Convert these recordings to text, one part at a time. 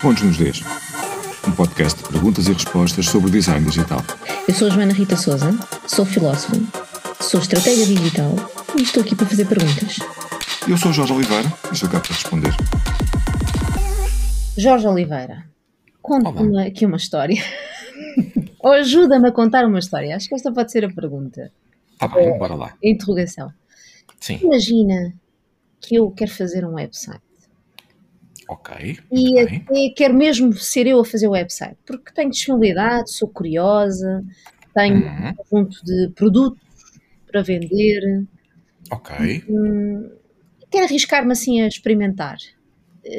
Pontos nos Ds, um podcast de perguntas e respostas sobre design digital. Eu sou a Joana Rita Souza, sou filósofa, sou estratégia digital e estou aqui para fazer perguntas. Eu sou Jorge Oliveira e estou cá para responder. Jorge Oliveira, conta-me aqui uma história. Ou ajuda-me a contar uma história. Acho que esta pode ser a pergunta. Tá bem, bora lá. Interrogação. Sim, Imagina que eu quero fazer um website. Ok. E até quero mesmo ser eu a fazer o website, porque tenho disponibilidade, sou curiosa, tenho Uhum, um conjunto de produtos para vender, Ok, hum, quero arriscar-me assim a experimentar.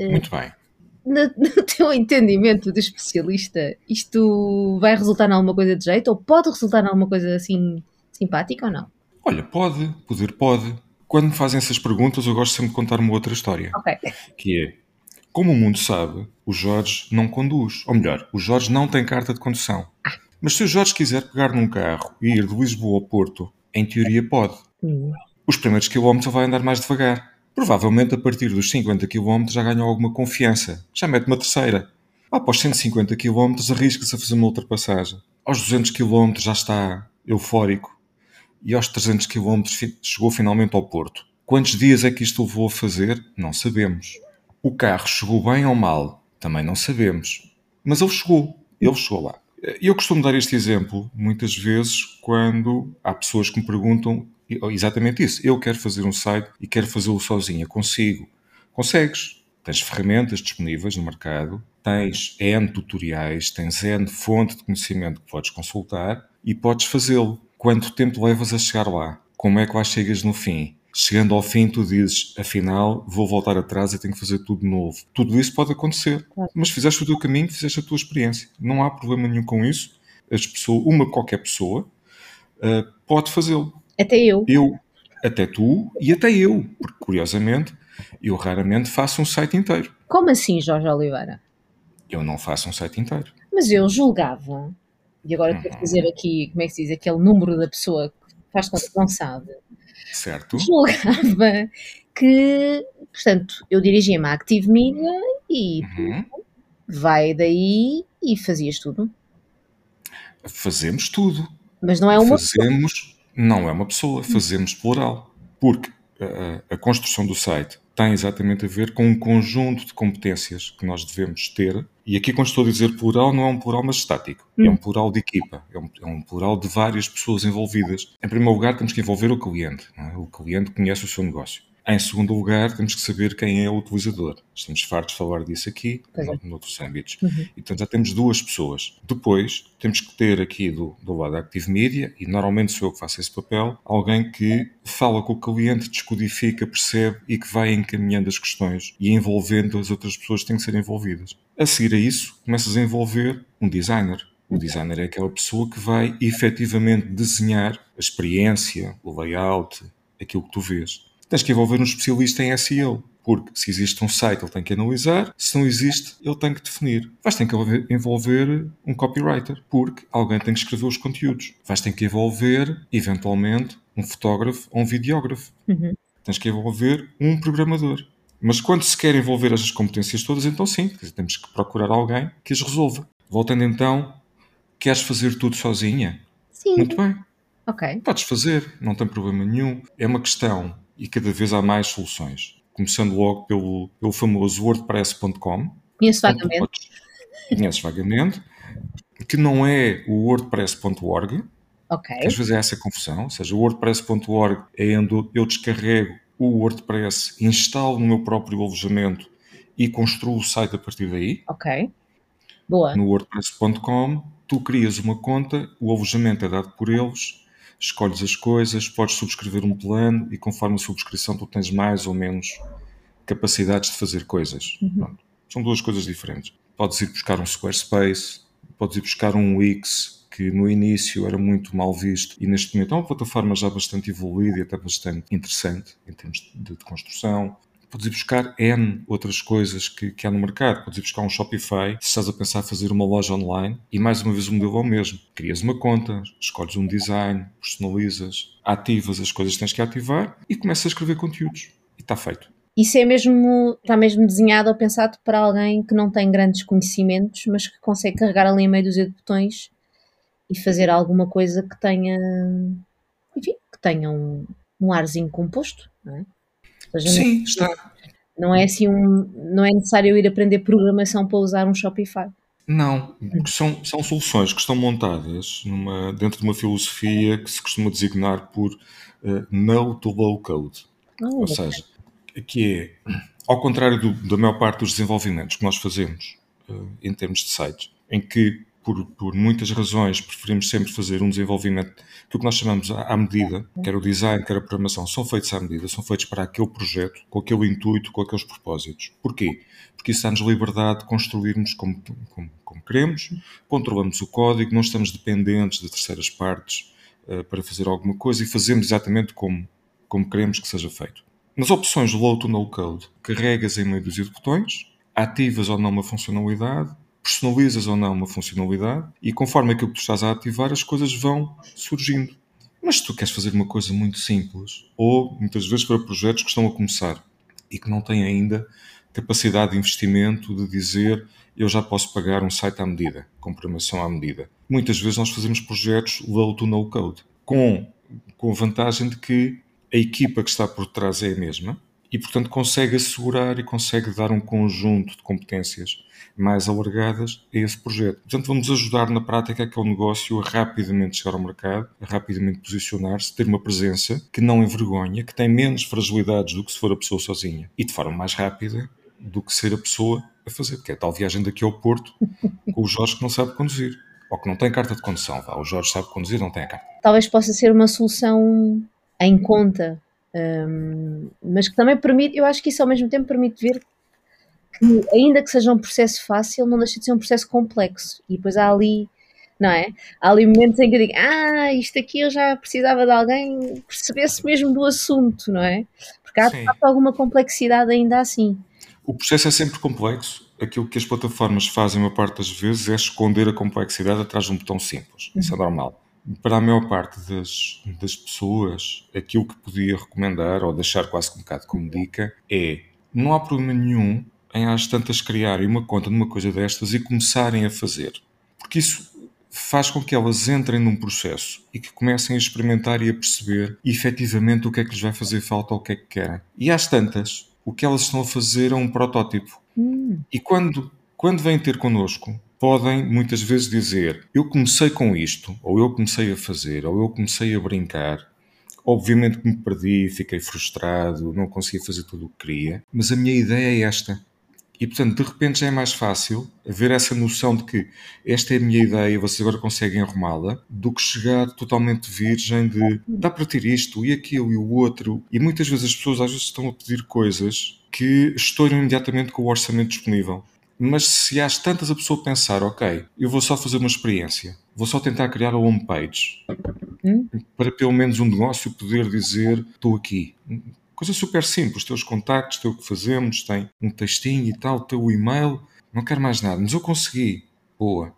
muito bem. No, no teu entendimento de especialista, isto vai resultar em alguma coisa de jeito ou pode resultar em alguma coisa assim simpática ou não? Olha, pode, poder pode. Quando me fazem essas perguntas, eu gosto sempre de contar uma outra história. Ok. que é, como o mundo sabe, o Jorge não conduz. Ou melhor, o Jorge não tem carta de condução. Mas se o Jorge quiser pegar num carro e ir de Lisboa ao Porto, em teoria pode. Os primeiros quilómetros vai andar mais devagar. Provavelmente a partir dos 50 quilómetros já ganhou alguma confiança. Já mete uma terceira. Após 150 quilómetros arrisca-se a fazer uma ultrapassagem. Aos 200 quilómetros já está eufórico. E aos 300 quilómetros fi- chegou finalmente ao Porto. Quantos dias é que isto levou a fazer? Não sabemos. O carro chegou bem ou mal? Também não sabemos. Mas ele chegou. Ele chegou lá. Eu costumo dar este exemplo muitas vezes quando há pessoas que me perguntam exatamente isso. Eu quero fazer um site e quero fazê-lo sozinha. Consigo. Consegues. Tens ferramentas disponíveis no mercado, tens N tutoriais, tens N fonte de conhecimento que podes consultar e podes fazê-lo. Quanto tempo levas a chegar lá? Como é que lá chegas no fim? Chegando ao fim, tu dizes, afinal, vou voltar atrás e tenho que fazer tudo de novo. Tudo isso pode acontecer. Mas fizeste o teu caminho, fizeste a tua experiência. Não há problema nenhum com isso. As pessoas, uma qualquer pessoa ah, pode fazê-lo. Até eu. Eu, até tu e até eu. Porque, curiosamente, eu raramente faço um site inteiro. Como assim, Jorge Oliveira? Eu não faço um site inteiro. Mas eu julgava, e agora estou a fazer aqui, como é que se diz, aquele número da pessoa que faz conta que não sabe, Certo? julgava que, portanto, eu dirigia-me à Active Media e Uhum. vai daí e fazias tudo. Fazemos tudo. Mas não é uma Fazemos, não é uma pessoa, fazemos plural. Porque a, a construção do site tem exatamente a ver com um conjunto de competências que nós devemos ter. E aqui, quando estou a dizer plural, não é um plural mas estático. É um plural de equipa. É um, é um plural de várias pessoas envolvidas. Em primeiro lugar, temos que envolver o cliente. é? O cliente conhece o seu negócio. Em segundo lugar, temos que saber quem é o utilizador. Estamos fartos de falar disso aqui, é. no- noutros âmbitos. Uhum. E, portanto, já temos duas pessoas. Depois, temos que ter aqui do, do lado da Active Media, e normalmente sou eu que faço esse papel, alguém que fala com o cliente, descodifica, percebe e que vai encaminhando as questões e envolvendo as outras pessoas que têm que ser envolvidas. A seguir a isso, começas a envolver um designer. O designer é aquela pessoa que vai efetivamente desenhar a experiência, o layout, aquilo que tu vês. Tens que envolver um especialista em SEO. Porque se existe um site, ele tem que analisar. Se não existe, ele tem que definir. Vais ter que envolver- um copywriter, porque alguém tem que escrever os conteúdos. Vais ter que envolver, eventualmente, um fotógrafo ou um videógrafo. Uhum. Tens que envolver um programador. Mas quando se quer envolver essas competências todas, então sim, temos que procurar alguém que as resolva. Voltando então, queres fazer tudo sozinha? Sim, Muito bem. ok. Podes fazer, não tem problema nenhum. É uma questão e cada vez há mais soluções. Começando logo pelo, pelo famoso WordPress.com. Conheço vagamente. Conheces vagamente. Que não é o WordPress.org. Ok. Às vezes é essa confusão. Ou seja, o WordPress.org é onde eu descarrego o WordPress, instalo no meu próprio alojamento e construo o site a partir daí. Ok. Boa. No WordPress.com, tu crias uma conta, o alojamento é dado por eles, escolhes as coisas, podes subscrever um plano e conforme a subscrição tu tens mais ou menos capacidades de fazer coisas. Pronto. São duas coisas diferentes. Podes ir buscar um Squarespace, podes ir buscar um Wix, que no início era muito mal visto e neste momento é uma plataforma já bastante evoluída e até bastante interessante em termos de, de construção. Podes ir buscar N outras coisas que, que há no mercado. Podes ir buscar um Shopify se estás a pensar fazer uma loja online e mais uma vez o modelo é o mesmo. Crias uma conta, escolhes um design, personalizas, ativas as coisas que tens que ativar e começas a escrever conteúdos. E está feito. isso é mesmo, está mesmo desenhado ou pensado para alguém que não tem grandes conhecimentos, mas que consegue carregar ali a meio dúzia de botões e fazer alguma coisa que tenha, enfim, que tenha um, um arzinho composto, não é? Seja, Sim, não, está. Não é assim um, não é necessário ir aprender programação para usar um Shopify. Não, são, são soluções que estão montadas numa, dentro de uma filosofia que se costuma designar por uh, no to low code. Oh, Ou seja, que é, ao contrário do, da maior parte dos desenvolvimentos que nós fazemos uh, em termos de sites, em que por, por, muitas razões, preferimos sempre fazer um desenvolvimento que o que nós chamamos à medida, quer o design, quer a programação, são feitos à medida, são feitos para aquele projeto, com aquele intuito, com aqueles propósitos. Porquê? Porque isso dá-nos liberdade de construirmos como, como, como, queremos, controlamos o código, não estamos dependentes de terceiras partes uh, para fazer alguma coisa e fazemos exatamente como, como queremos que seja feito. Nas opções low to no code, carregas em meio dúzia de botões, ativas ou não uma funcionalidade, personalizas ou não uma funcionalidade e conforme aquilo que tu estás a ativar, as coisas vão surgindo. Mas se tu queres fazer uma coisa muito simples, ou muitas vezes para projetos que estão a começar e que não têm ainda capacidade de investimento de dizer eu já posso pagar um site à medida, com programação à medida. Muitas vezes nós fazemos projetos low to no code, com, com a vantagem de que a equipa que está por trás é a mesma e, portanto, consegue assegurar e consegue dar um conjunto de competências mais alargadas a esse projeto. Portanto, vamos ajudar na prática aquele negócio a rapidamente chegar ao mercado, a rapidamente posicionar-se, ter uma presença que não envergonha, que tem menos fragilidades do que se for a pessoa sozinha e de forma mais rápida do que ser a pessoa a fazer, que é tal viagem daqui ao Porto com o Jorge que não sabe conduzir. Ou que não tem carta de condução. O Jorge sabe conduzir, não tem a carta. Talvez possa ser uma solução em conta, um, mas que também permite, eu acho que isso ao mesmo tempo permite ver que, ainda que seja um processo fácil, não deixa de ser um processo complexo. E depois há ali, não é? Há ali momentos em que eu digo, ah, isto aqui eu já precisava de alguém que percebesse mesmo do assunto, não é? Porque há de facto alguma complexidade ainda assim. O processo é sempre complexo. Aquilo que as plataformas fazem, uma parte das vezes, é esconder a complexidade atrás de um botão simples. Isso é uhum. normal. Para a maior parte das, das pessoas, aquilo que podia recomendar, ou deixar quase um bocado como dica, é não há problema nenhum em às tantas criarem uma conta numa coisa destas e começarem a fazer. Porque isso faz com que elas entrem num processo e que comecem a experimentar e a perceber efetivamente o que é que lhes vai fazer falta ou o que é que querem. E às tantas, o que elas estão a fazer é um protótipo. Hum. E quando, quando vêm ter connosco, podem muitas vezes dizer: Eu comecei com isto, ou eu comecei a fazer, ou eu comecei a brincar, Obviamente que me perdi, fiquei frustrado, não consegui fazer tudo o que queria, mas a minha ideia é esta. E portanto, de repente já é mais fácil haver essa noção de que esta é a minha ideia, vocês agora conseguem arrumá-la, do que chegar totalmente virgem de dá para ter isto e aquilo e o outro. E muitas vezes as pessoas às vezes estão a pedir coisas que estouram imediatamente com o orçamento disponível. Mas se às tantas a pessoa pensar, ok, eu vou só fazer uma experiência, vou só tentar criar a homepage, hum? para pelo menos um negócio poder dizer estou aqui Coisa super simples, teus contactos, teu que fazemos, tem um textinho e tal, teu e-mail, não quero mais nada, mas eu consegui. Boa.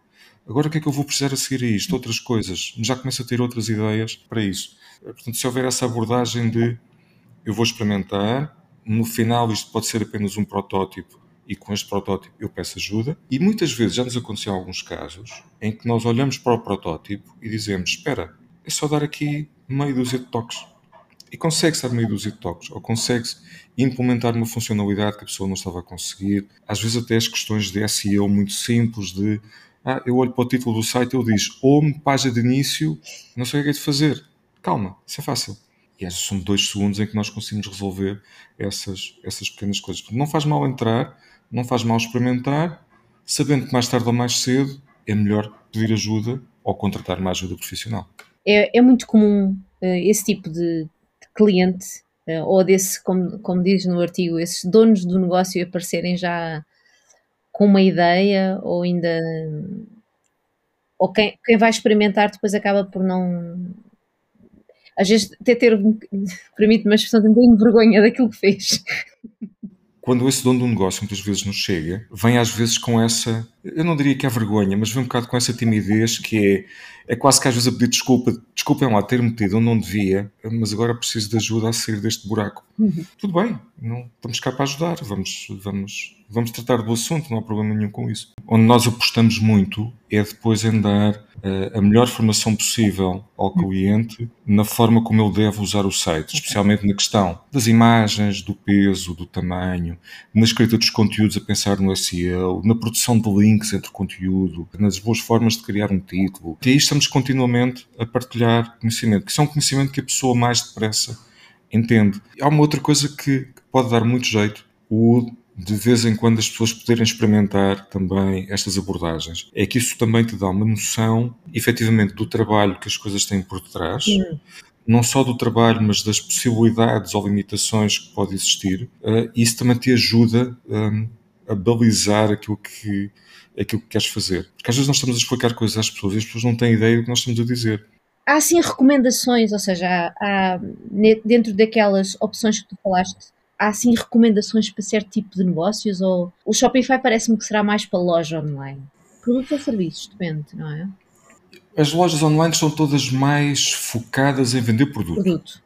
Agora o que é que eu vou precisar a seguir a isto? Outras coisas. Já começo a ter outras ideias para isso. Portanto, se houver essa abordagem de eu vou experimentar, no final isto pode ser apenas um protótipo e com este protótipo eu peço ajuda. E muitas vezes já nos aconteceu alguns casos em que nós olhamos para o protótipo e dizemos: Espera, é só dar aqui meio dúzia de toques e consegue-se dar meio dúzia de toques, ou consegue-se implementar uma funcionalidade que a pessoa não estava a conseguir. Às vezes até as questões de SEO muito simples de ah, eu olho para o título do site e ele diz home, página de início, não sei o que é de fazer. Calma, isso é fácil. E esses são dois segundos em que nós conseguimos resolver essas, essas pequenas coisas. Não faz mal entrar, não faz mal experimentar, sabendo que mais tarde ou mais cedo é melhor pedir ajuda ou contratar uma ajuda profissional. É, é muito comum uh, esse tipo de, cliente, uh, ou desse, como, como diz no artigo, esses donos do negócio aparecerem já com uma ideia ou ainda. Ou quem, quem vai experimentar depois acaba por não. Às vezes até ter, permite-me uma expressão, um de vergonha daquilo que fez. Quando esse dono do negócio muitas vezes nos chega, vem às vezes com essa eu não diria que é vergonha, mas vem um bocado com essa timidez que é, é quase que às vezes a pedir desculpa, desculpem lá ter metido onde não devia, mas agora preciso de ajuda a sair deste buraco. Uhum. Tudo bem, não, estamos cá para ajudar, vamos, vamos, vamos tratar do assunto, não há problema nenhum com isso. Onde nós apostamos muito é depois em dar uh, a melhor formação possível ao cliente na forma como ele deve usar o site, especialmente na questão das imagens, do peso, do tamanho, na escrita dos conteúdos a pensar no SEO, na produção de links entre conteúdo, nas boas formas de criar um título. E aí estamos continuamente a partilhar conhecimento, que são é um conhecimento que a pessoa mais depressa entende. Há uma outra coisa que pode dar muito jeito, o de vez em quando as pessoas poderem experimentar também estas abordagens. É que isso também te dá uma noção, efetivamente, do trabalho que as coisas têm por detrás, Sim. não só do trabalho, mas das possibilidades ou limitações que pode existir. Uh, isso também te ajuda um, a balizar aquilo que, aquilo que queres fazer. Porque às vezes nós estamos a explicar coisas às pessoas e as pessoas não têm ideia do que nós estamos a dizer. Há sim recomendações, ou seja, há, há, dentro daquelas opções que tu falaste, há assim recomendações para certo tipo de negócios? Ou o Shopify parece-me que será mais para loja online? Produtos ou serviços, depende, não é? As lojas online são todas mais focadas em vender produto. produto.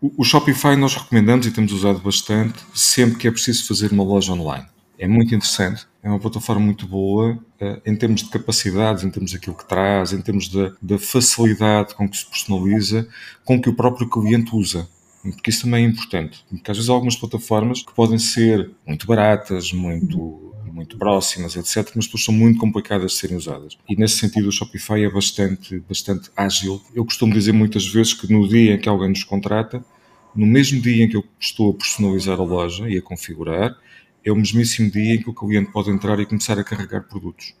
O, o Shopify nós recomendamos e temos usado bastante sempre que é preciso fazer uma loja online. É muito interessante, é uma plataforma muito boa uh, em termos de capacidades, em termos daquilo que traz, em termos da, da facilidade com que se personaliza, com que o próprio cliente usa porque isso também é importante. Porque às vezes há algumas plataformas que podem ser muito baratas, muito, muito próximas, etc., mas depois são muito complicadas de serem usadas. E nesse sentido o Shopify é bastante, bastante ágil. Eu costumo dizer muitas vezes que no dia em que alguém nos contrata, no mesmo dia em que eu estou a personalizar a loja e a configurar, é o mesmíssimo dia em que o cliente pode entrar e começar a carregar produtos.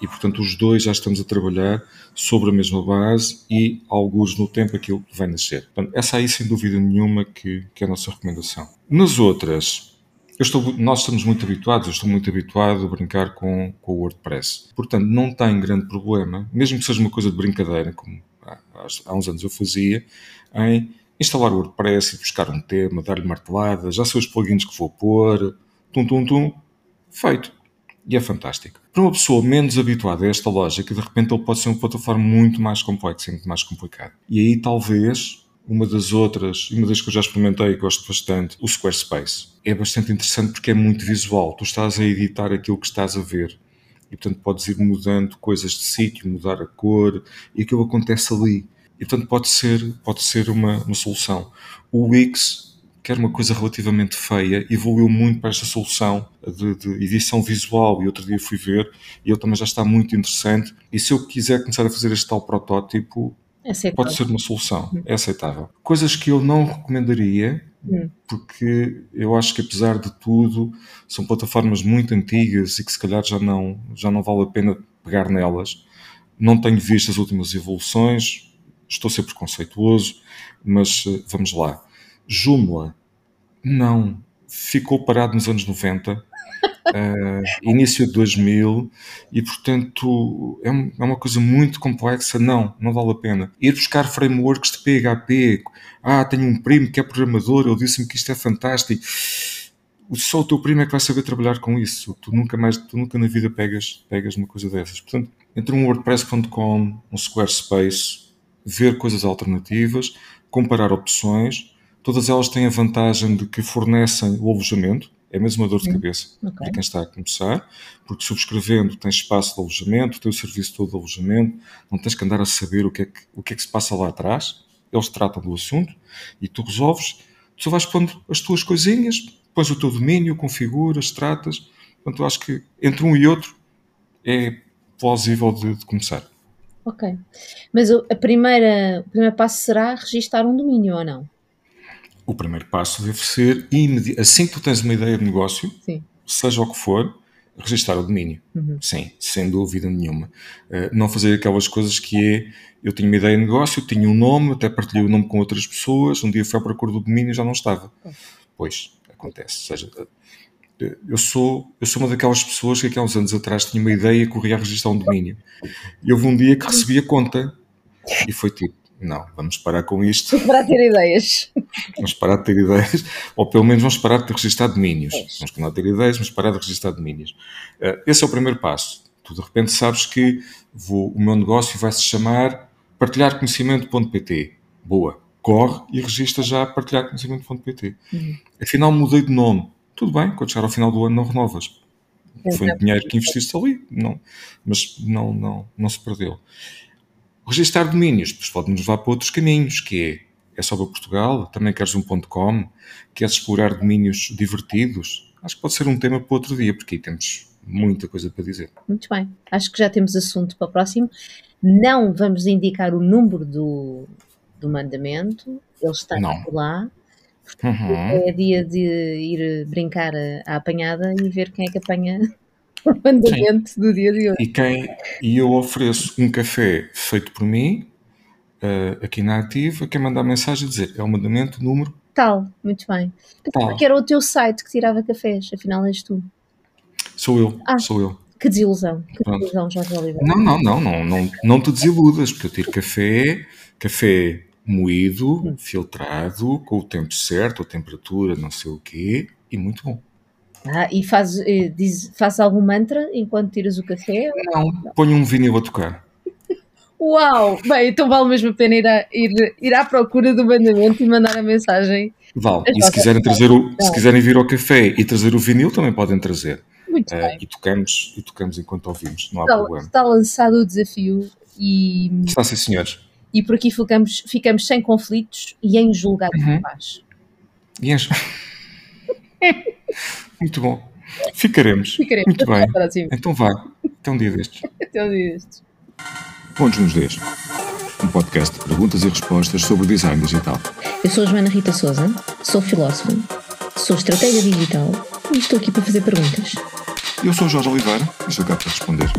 E, portanto, os dois já estamos a trabalhar sobre a mesma base e, alguns no tempo, aquilo vai nascer. Portanto, essa aí, sem dúvida nenhuma, que, que é a nossa recomendação. Nas outras, estou, nós estamos muito habituados, eu estou muito habituado a brincar com, com o WordPress. Portanto, não tem grande problema, mesmo que seja uma coisa de brincadeira, como há, há uns anos eu fazia, em instalar o WordPress e buscar um tema, dar-lhe martelada, já sei os plugins que vou pôr, tum, tum, tum, feito e é fantástico. Para uma pessoa menos habituada a esta lógica, de repente ele pode ser uma plataforma muito mais complexa e muito mais complicada. E aí talvez uma das outras, uma das que eu já experimentei e gosto bastante, o Squarespace. É bastante interessante porque é muito visual. Tu estás a editar aquilo que estás a ver. E portanto podes ir mudando coisas de sítio, mudar a cor, e aquilo acontece ali. E portanto pode ser, pode ser uma, uma solução. O Wix que era uma coisa relativamente feia, evoluiu muito para esta solução de, de, edição visual e outro dia fui ver e ele também já está muito interessante e se eu quiser começar a fazer este tal protótipo pode ser uma solução, hum. é aceitável. Coisas que eu não recomendaria hum. porque eu acho que apesar de tudo são plataformas muito antigas e que se calhar já não, já não vale a pena pegar nelas. Não tenho visto as últimas evoluções, estou a ser preconceituoso, mas eh, vamos lá. Joomla, não. Ficou parado nos anos 90, uh, eh, início de 2000, e portanto é, é, uma coisa muito complexa. Não, não vale a pena. Ir buscar frameworks de PHP. Ah, tenho um primo que é programador, ele disse-me que isto é fantástico. Só o teu primo é que vai saber trabalhar com isso. Tu nunca mais, tu nunca na vida pegas, pegas uma coisa dessas. Portanto, entre um WordPress.com, um Squarespace, ver coisas alternativas, comparar opções. Todas elas têm a vantagem de que fornecem o alojamento, é mesmo uma dor de cabeça okay. para quem está a começar, porque subscrevendo tens espaço de alojamento, tens o serviço todo de alojamento, não tens que andar a saber o que, é que, o que é que se passa lá atrás, eles tratam do assunto e tu resolves, tu só vais pondo as tuas coisinhas, pões o teu domínio, configuras, tratas, portanto eu acho que entre um e outro é plausível de, de começar. Ok, mas a primeira, o primeiro passo será registar um domínio ou não? o primeiro passo deve ser, assim que tu tens uma ideia de negócio, Sim. seja o que for, registrar o domínio. Uhum. Sim, sem dúvida nenhuma. Uh, não fazer aquelas coisas que é, eu tinha uma ideia de negócio, tinha um nome, até partilhei o nome com outras pessoas, um dia fui à procura do domínio e já não estava. Pois, acontece. Ou seja, eu sou, eu sou uma daquelas pessoas que há uns anos atrás tinha uma ideia e corria a registrar um domínio. E houve um dia que recebi a conta e foi tipo, Não, vamos parar com isto. Para ter ideias. Vamos parar de ter ideias, ou pelo menos vamos parar de registrar domínios. Vamos continuar a ter ideias, mas parar de registrar domínios. Uh, esse é o primeiro passo. Tu de repente sabes que vou, o meu negócio vai se chamar partilharconhecimento.pt. Boa. Corre e registra já partilharconhecimento.pt. Uhum. Afinal, mudei de nome. Tudo bem, quando chegar ao final do ano não renovas. Foi um dinheiro que investiste ali, não, mas não, não, não se perdeu. Registar domínios, depois pode-nos levar para outros caminhos, que é, é só para Portugal, também queres um ponto .com, queres explorar domínios divertidos, acho que pode ser um tema para outro dia, porque aí temos muita coisa para dizer. Muito bem, acho que já temos assunto para o próximo. Não vamos indicar o número do, do mandamento, ele está lá. Uhum. É dia de ir brincar à apanhada e ver quem é que apanha o mandamento Sim. do dia de hoje. E, quem, e eu ofereço um café feito por mim, uh, aqui na Ativa, quem mandar mensagem dizer é o mandamento número tal. Muito bem. Porque era o teu site que tirava cafés, afinal és tu. Sou eu, ah, sou eu. Que desilusão, que desilusão, Jorge Oliveira. Não, não, não, não, não, não te desiludas, porque eu tiro café, café moído, hum. filtrado, com o tempo certo, a temperatura, não sei o quê, e muito bom. Ah, e faz, eh, diz, faz algum mantra enquanto tiras o café? Não, ponho um vinil a tocar. Uau! Bem, então vale mesmo a pena ir, a, ir, ir à procura do mandamento e mandar a mensagem. Vale, e se quiserem, trazer o, se quiserem vir ao café e trazer o vinil, também podem trazer. Muito uh, bem. E tocamos, e tocamos enquanto ouvimos, não há está, problema. Está lançado o desafio e. Está sim, senhores. E por aqui ficamos, ficamos sem conflitos e em julgado uhum. de paz. E em... Muito bom. Ficaremos. Ficaremos. Muito bem. Então vá. Até um dia destes. Até um dia destes. Pontos nos Ds. Um podcast de perguntas e respostas sobre design digital. Eu sou a Joana Rita Souza, sou filósofa, sou estratégia digital e estou aqui para fazer perguntas. Eu sou o Jorge Oliveira e estou cá para responder.